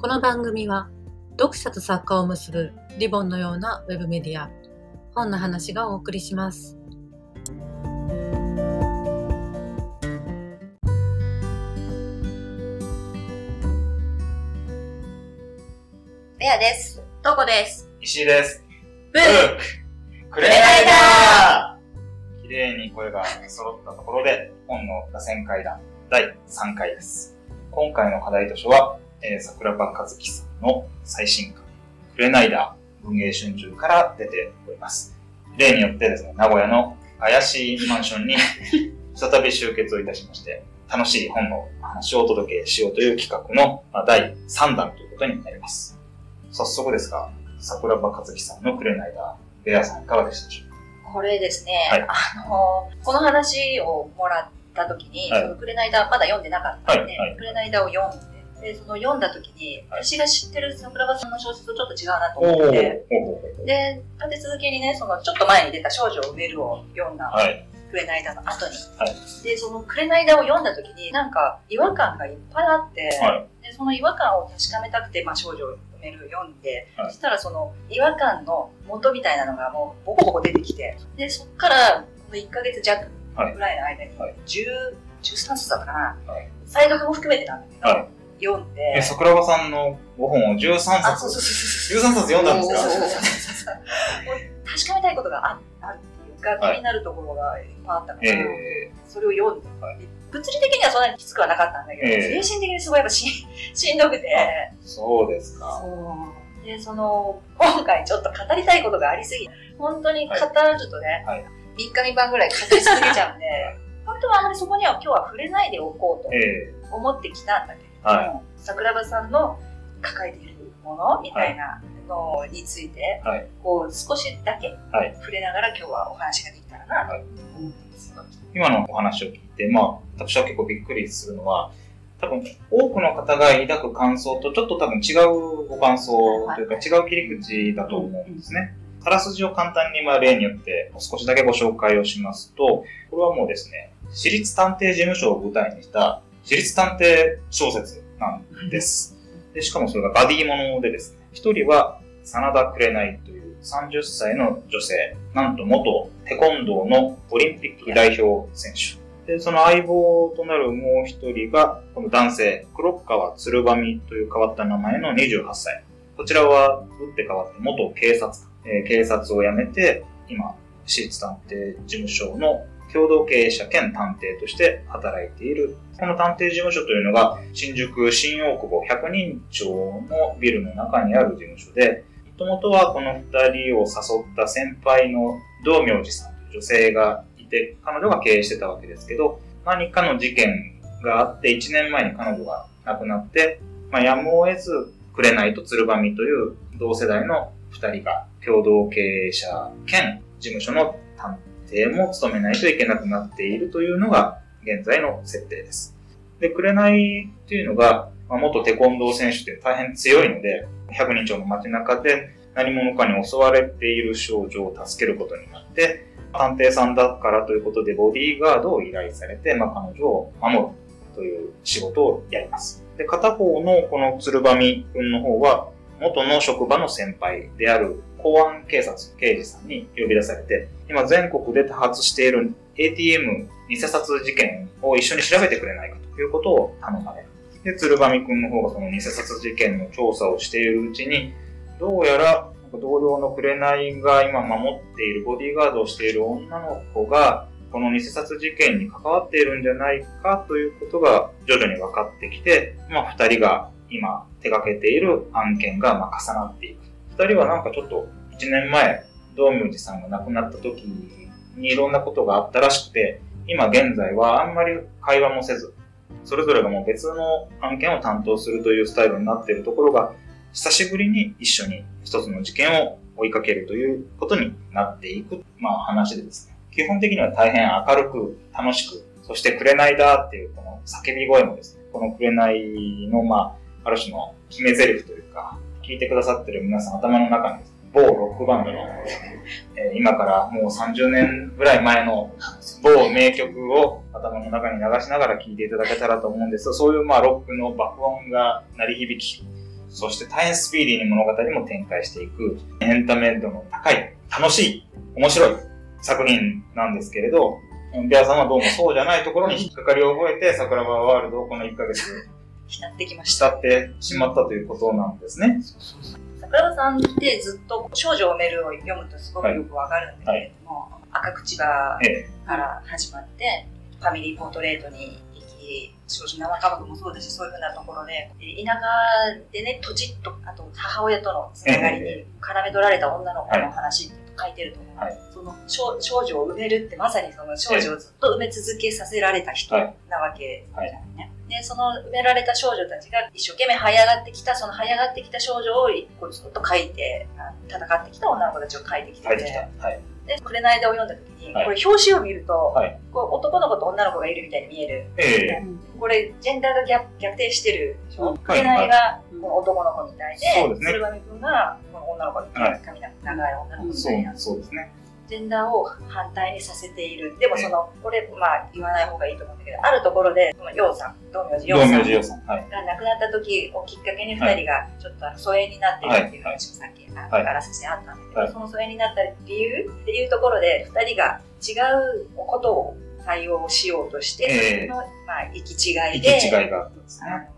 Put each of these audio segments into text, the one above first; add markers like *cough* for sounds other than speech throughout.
この番組は読者と作家を結ぶリボンのようなウェブメディア本の話がお送りしますベアです。トコです。石井です。ブブークくれないだー綺麗に声が揃ったところで、本の螺旋階段第3回です。今回の課題図書は、えー、桜庭和樹さんの最新刊、くれないだ文芸春秋から出ております。例によってですね、名古屋の怪しいマンションに *laughs* 再び集結をいたしまして、楽しい本の話をお届けしようという企画の、まあ、第3弾ということになります。早速ですが、桜庭和樹さんのくれないだ、ベアさんいかがでしたでしょうこれですね、はいあの、この話をもらった時に、はいそのくれないだ、まだ読んでなかったんで、はいはいくれないだを読んで、で、その読んだ時に、はい私が知ってる桜庭さんの小説とちょっと違うなとお思って、おで、立て続けにね、そのちょっと前に出た少女を埋めるを読んだ、はい。くれないだの後に、はい。で、そのくれないだを読んだ時に、なんか違和感がいっぱいあって、はでその違和感を確かめたくて、まあ、少女を埋める読んで、はい。そしたらその違和感の元みたいなのがもうボコボコ出てきて、で、そっからこの1ヶ月弱ぐらいの間にはい。10、13冊だったかな、はい。再読も含めてなんだけど、はい読んで、え、桜庭さんの5本を13あ、そう冊、そうそうそう。13冊読んだんですか？そうそうそうもう確かめたいことがああるっていうか、はい気になるところがいっぱいあったから、えそれを読んで、はい物理的にはそんなにきつくはなかったんだけど、ええ精神的にすごいやっぱししんどくて、ー、そうですか。そうで、その、今回ちょっと語りたいことがありすぎて、本当に語るとね、はい3日3晩ぐらい語り続けちゃうんで、本当はあまりそこには今日は触れないでおこうとえ思ってきたんだけれども、は桜庭さんの抱えているものみたいなのについて、はい。こう少しだけはい。触れながら今日はお話ができたらなとはい。思うんです。よ。今のお話を聞いて、まあ、私は結構びっくりするのは、多分、多くの方が抱く感想とちょっと多分違うご感想というか、違う切り口だと思うんですね。あらすじを簡単にまあ例によって少しだけご紹介をしますと、これはもうですね、私立探偵事務所を舞台にした私立探偵小説なんです。で、しかもそれがバディものでですね、一人は真田紅という30歳の女性、なんと元テコンドーのオリンピック代表選手。で、その相棒となるもう一人が、この男性、黒川鶴髪という変わった名前の28歳。こちらは、打って変わって元警察官、えー警察を辞めて、今、私立探偵事務所の共同経営者兼探偵として働いている。この探偵事務所というのが、新宿新大久保100人町のビルの中にある事務所で、もともとはこの二人を誘った先輩の道明寺さんという女性がいて、彼女が経営してたわけですけど、何かの事件があって、1年前に彼女が亡くなって、まあ、やむを得ず、紅と鶴髪という同世代の二人が共同経営者兼事務所の探偵も務めないといけなくなっているというのが現在の設定です。で、紅っていうのが、まあ、元テコンドー選手って大変強いので、100人町の街中で何者かに襲われている少女を助けることになって、探偵さんだからということでボディーガードを依頼されて、まあ、彼女を守るという仕事をやります。で、片方のこの鶴髪くんの方は、元の職場の先輩である公安警察刑事さんに呼び出されて、今全国で多発している ATM 偽札事件を一緒に調べてくれないかということを頼まれる。で、鶴髪くんの方がその偽札事件の調査をしているうちに、どうやら同僚の紅が今守っているボディーガードをしている女の子が、この偽札事件に関わっているんじゃないかということが徐々に分かってきて、まあ二人が今手掛けている案件がまあ重なっていく。二人はなんかちょっと一年前、道明寺さんが亡くなった時にいろんなことがあったらしくて、今現在はあんまり会話もせず、それぞれがもう別の案件を担当するというスタイルになっているところが、久しぶりに一緒に一つの事件を追いかけるということになっていく、まあ話でですね。基本的には大変明るく、楽しく、そして紅だっていうこの叫び声もですね、この紅のまあ、ある種の決め台詞というか、聞いてくださってる皆さん頭の中に某ロックバンドの、*laughs* えー今からもう30年ぐらい前の某名曲を頭の中に流しながら聴いていただけたらと思うんですが、そういうまあロックの爆音が鳴り響き、そして大変スピーディーに物語も展開していく、エンタメ度の高い、楽しい、面白い作品なんですけれど、ビアさんはどうもそうじゃないところに引っかかりを覚えて、桜庭ワールドをこの1ヶ月、浸ってきました。浸ってしまったということなんですね。桜庭さんってずっと少女をメルを読むとすごくよくわかるんだけれども、はい、赤口場から始まって、ファミリーポートレートに行き、少女生家族もそうだし、そういうふうなところで、田舎でね、土地と、あと母親とのつながりに絡め取られた女の子の話って書いてると思う、はい、その少少女を埋めるってまさにその少女をずっと埋め続けさせられた人なわけじゃないね。で、その埋められた少女たちが一生懸命這い上がってきた、その這い上がってきた少女を一個ずっと書いて、戦ってきた女の子たちを書いてきてて、はい、で、紅でを読んだ時に、はい、これ表紙を見ると、はい、こう男の子と女の子がいるみたいに見える。えー、これ、ジェンダーが逆逆転してるでしょ、紅がこの男の子みたいで、そうですね、鶴瓶君がこの女の子みたい。な髪の長い女の子みたいな。そうですね。ジェンダーを反対にさせている。でもその、これ、まあ言わない方がいいと思うんだけど、あるところで、この楊さん、道明寺楊さんが亡くなった時をきっかけに二人がちょっと疎遠になってるっていう話もさっき、あらすじあったんだけど、その疎遠になった理由っていうところで、二人が違うことを対応しようとして、その、まあ、行き違いで、行き違いが、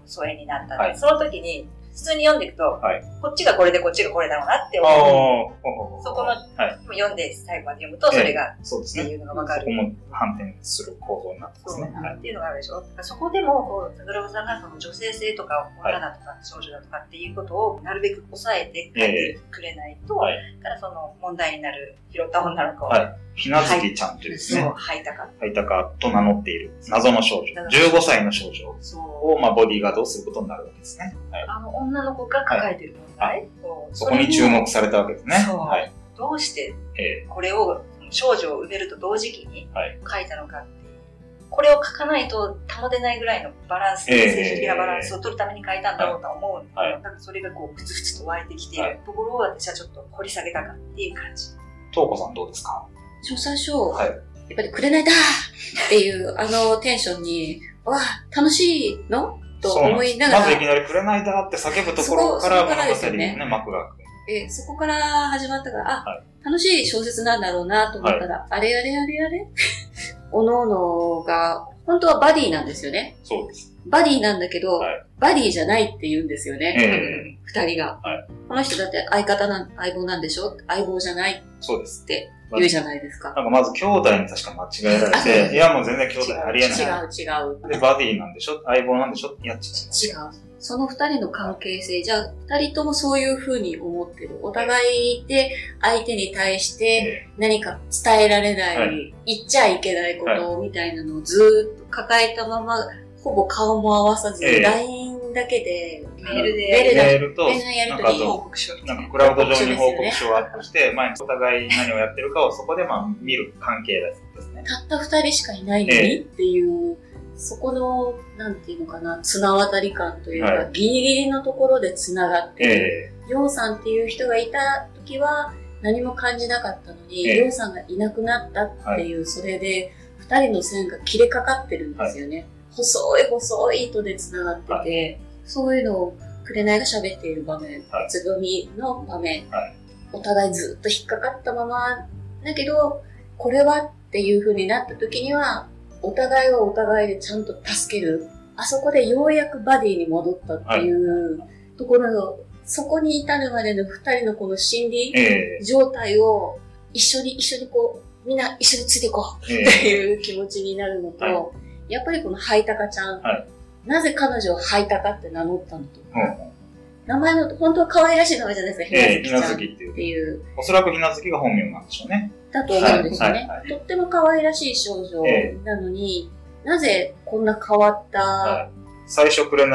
疎遠になった、その時に、普通に読んでいくと、はい、こっちがこれでこっちがこれだろうなって思う。そこの、はい、読んで最後まで読むと、それが、そうですね。っていうのがわかる。そこも反転する構造になってますね。っていうのがあるでしょ。そこでも、こう、桜庭さんがその女性性とか女だとか少女だとかっていうことをなるべく抑えて書いてくれないと、はい、からその問題になる拾った女の子はいひなずきちゃんというですね、ハイタカ。ハイタカと名乗っている謎の少女、15歳の少女を、まあ、ボディーガードをすることになるわけですね。はい、あの女の子が抱えてる問題、はい、そこに注目されたわけですね。はい、どうしてこれを少女を埋めると同時期に書いたのかっていう。これを書かないと保てないぐらいのバランス、政治的なバランスを取るために書いたんだろうと思うんだけど、はい、それがこう、ふつふつと湧いてきてい。るところを私はちょっと掘り下げたかっていう感じ。東子さんどうですか？小最初、はい、やっぱりくれないだっていうあのテンションに、わあ、楽しいの？と思いながら。まずいきなりくれないだって叫ぶところから物語にね、幕がえそこから始まったから、あ、はい、楽しい小説なんだろうなと思ったら、はい、あれあれあれあれ？*laughs* おのおのが、本当はバディなんですよね。そうです。バディなんだけど、はい、バディじゃないって言うんですよね。二、え。ー、人が、はい。この人だって相方なん、相棒なんでしょ？相棒じゃないそうです。って言うじゃないですか。なんかまず兄弟に確か間違えられて、いやもう全然兄弟ありえない。違う違う。で、バディなんでしょ？相棒なんでしょ？いや、違う。違う。その二人の関係性、じゃあ二人ともそういうふうに思ってる。お互いで相手に対して何か伝えられない、はい、言っちゃいけないことみたいなのをずっと抱えたまま、ほぼ顔も合わさず、LINE だけで、メールで、メールと、なんか報告書な。んかクラウド上に報告書をアップして、前にお互い何をやってるかをそこでまあ見る関係ですね。たった二人しかいないのにっていう、そこの、なんていうのかな、綱渡り感というか、はい、ギリギリのところで繋がって、りょうさんっていう人がいた時は何も感じなかったのに、りょうさんがいなくなったっていう、それで、二人の線が切れかかってるんですよね。はい、細い細い糸で繋がってて、はい、そういうのを紅が喋っている場面、つぐみの場面、お互いずっと引っかかったまま、だけど、これはっていう風になった時には、お互いはお互いでちゃんと助ける。あそこでようやくバディに戻ったっていうところの、はい、そこに至るまでの二人のこの心理状態を一緒に、一緒にこう、みんな一緒についていこうっていう気持ちになるのと、はい、やっぱりこのハイタカちゃん、はい、なぜ彼女をハイタカって名乗ったのと、名前の、本当は可愛らしい名前じゃないですか、ひなずきっていう。おそらくひなずきが本名なんでしょうね。だと思うんですよね。とっても可愛らしい少女なのに、なぜこんな変わった、最初紅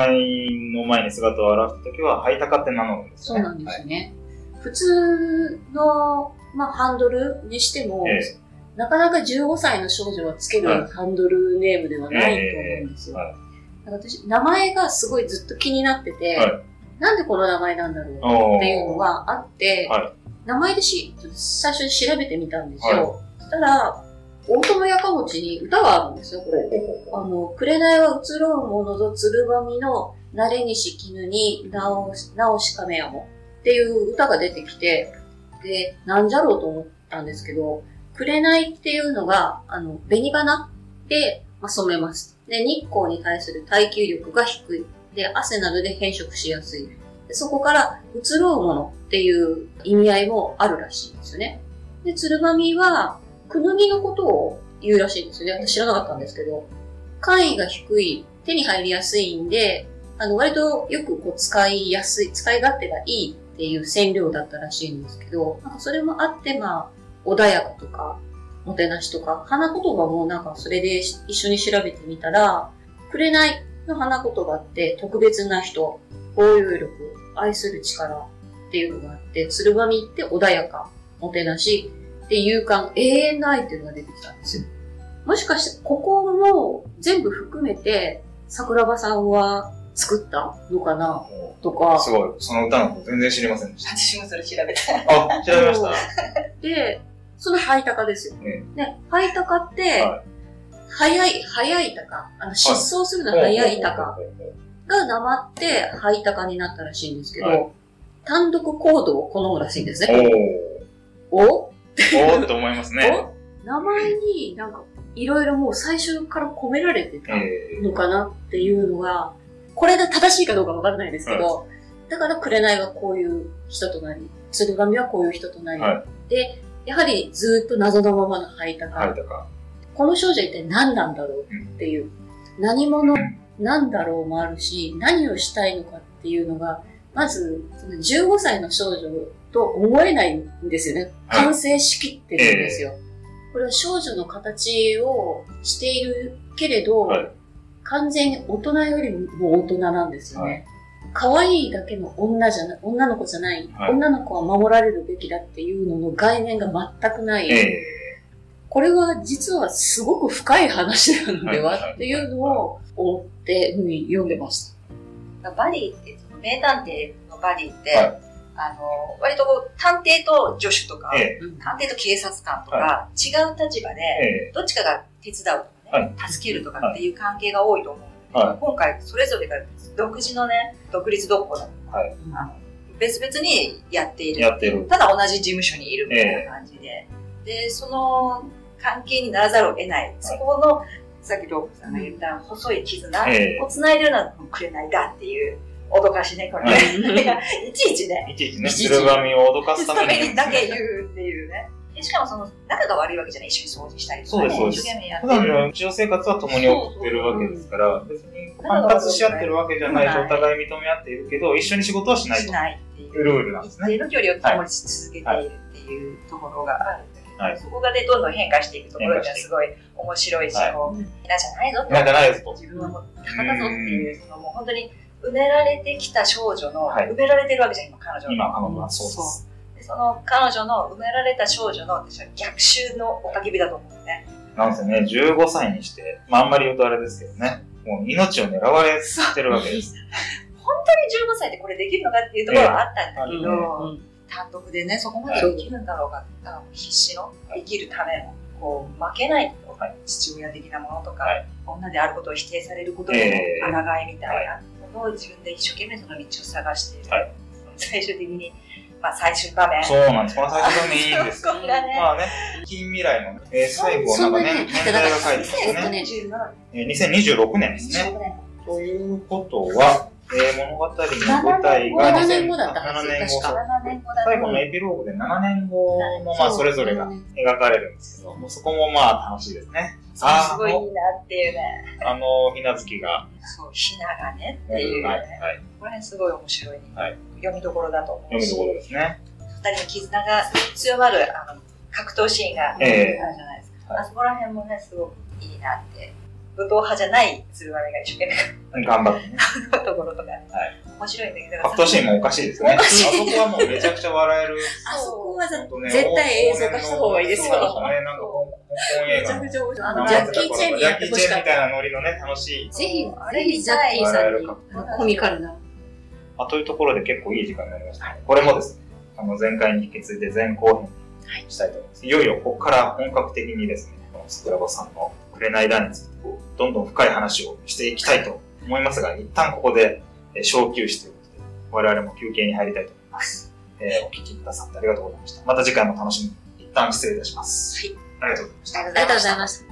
の前に姿を現した時は、ハイタカって名乗るんですね。そうなんですよね。普通の、まあ、ハンドルにしても、なかなか15歳の少女がつけるハンドルネームではないと思うんですよ。私、名前がすごいずっと気になってて、なんでこの名前なんだろうっていうのがあって、名前でし、最初に調べてみたんですよ。そしたら、大友やかもちに歌があるんですよ、これ。あの、紅は移ろうものぞ、鶴ばみの慣れ西絹に直直し亀山っていう歌が出てきて、で、なんじゃろうと思ったんですけど、紅っていうのが、あの、紅花で、ま、染めます。で、日光に対する耐久力が低い。で、汗などで変色しやすい。でそこから、移ろうものっていう意味合いもあるらしいんですよね。で、鶴神は、くぬぎのことを言うらしいんですよね。私知らなかったんですけど、簡易が低い、手に入りやすいんで、あの、割とよくこう使いやすい、使い勝手がいいっていう染料だったらしいんですけど、なんかそれもあって、まあ、穏やかとか、もてなしとか、花言葉もなんかそれで一緒に調べてみたら、紅の花言葉って特別な人、包容力、愛する力っていうのがあって、鶴みって穏やか、もてなし、で勇敢、永遠の愛っていうのが出てきたんですよ。もしかして、ここも全部含めて、桜庭さんは作ったのかなとか。すごい。その歌のこと全然知りませんでした。私もそれ調べた。あ、調べました。*laughs* で、そのハイタカですよ。ね、ねハイタカって、はい、早い、早いタカ。あの、失踪するの早いタカがなまってハイタカになったらしいんですけど、はい、単独行動を好むらしいんですね。おお？おって思いますね。*laughs* 名前になんかいろいろもう最初から込められてたのかなっていうのが、これで正しいかどうかわからないですけど、だから紅はこういう人となり、鶴神はこういう人となり、はい、で、やはりずっと謎のままのハイタカ。この少女一体何なんだろうっていう、うん、何者なんだろうもあるし、何をしたいのかっていうのが、まず、15歳の少女と思えないんですよね。完成しきってるんですよ。これは少女の形をしているけれど、はい、完全に大人よりも大人なんですよね。可愛いだけの女じゃな女の子じゃない、はい、女の子は守られるべきだっていうのの概念が全くない。えー、これは実はすごく深い話なのでは？っていうのを思って読んでました。バディって、名探偵のバディって、はい。あの、割とこう、探偵と助手とか、ええ、探偵と警察官とか、はい、違う立場で、どっちかが手伝うとかね、はい、助けるとかっていう関係が多いと思うはい、今回それぞれが独自のね、独立独歩だとか、あの別々にやっている。やってる。ただ同じ事務所にいるみたいな感じで、で、その関係にならざるを得ない。そこの、さっきロープさんが言った細い絆を繋いでるのは紅だっていう脅かしね、これ。*laughs* いちいちね。いちいちね、鶴神を脅かすために。*laughs* だけ言うっていうね。しかもその、仲が悪いわけじゃない。一緒に掃除したりとか、ね。そうです、そうです。普段の日常生活は共に送ってるわけですから、別に反発し合ってるわけじゃないし、お互い認め合っているけど、一緒に仕事はしないと。しないっていう。ルールなんですね。一定の距離を保ち続けているっていうところがあるんだけど、はい、そこがね、どんどん変化していくところがすごい面白いし、こう、嫌じゃないぞと。嫌じゃないぞと。自分はもう高だぞっていう、そのもう本当に、埋められてきた少女の、はい、埋められてるわけじゃん、今、彼女今、彼女はそうです。でその彼女の埋められた少女の私は逆襲のおかげびだと思うんですね。なんですよね、15歳にして、まああんまり言うとあれですけどね、もう命を狙われてるわけです。本当に15歳でこれできるのかっていうところはあったんだけど、えー、単独でね、そこまでできるんだろうか、はい、必死の生きるための、こう、負けないと、はい、父親的なものとか、はい、女であることを否定されることでの抗いみたいな、を自分で一生懸命その道を探している、はい、最終的に、まあ、最終場面。そうなんです。この最終場面いいんですよ。ね、まあね、近未来の、えー、最後、なんかね、年代が書いてますね。2026年ですね。ということは、えー、物語の舞台が7年後だった7年後。最後のエピローグで7年後の、まあ、それぞれが描かれるんですけど、もうそこもまあ楽しいですね。あすごいいいなっていうね。あの、ひなずきが。そう、ひながねっていう、ね。はい。はい。これすごい面白い、はい。読みどころだと思う。読みどころですね。二人の絆が強まる、あの、格闘シーンがあるじゃないですか。あそこら辺もね、すごくいいなって武闘派じゃない鶴丸が一生懸命頑張って、ね、ところとか、ね、はい、面白いんだけど。格闘シーンもおかしいですね。あそこはもうめちゃくちゃ笑える。あそこは絶対映像化した方がいいですよ。そうですね、なんかめちゃくちゃ面白い。あの、ジャッキー・チェンにやってほしかった。ジャッキー・チェンみたいなノリのね、楽しい。ぜひ、ぜひジャッキーさんにコミカルな。あ、というところで結構いい時間になりました。これもですね、あの、前回に引き継いで前後編にしたいと思います。いよいよここから本格的にですね、この桜庭さんの紅団について、どんどん深い話をしていきたいと思いますが、一旦ここで、え小休止ということで、我々も休憩に入りたいと思います。えー、お聞きくださってありがとうございました。また次回も楽しみに。一旦失礼いたします。はい。ありがとうございました。ありがとうございました。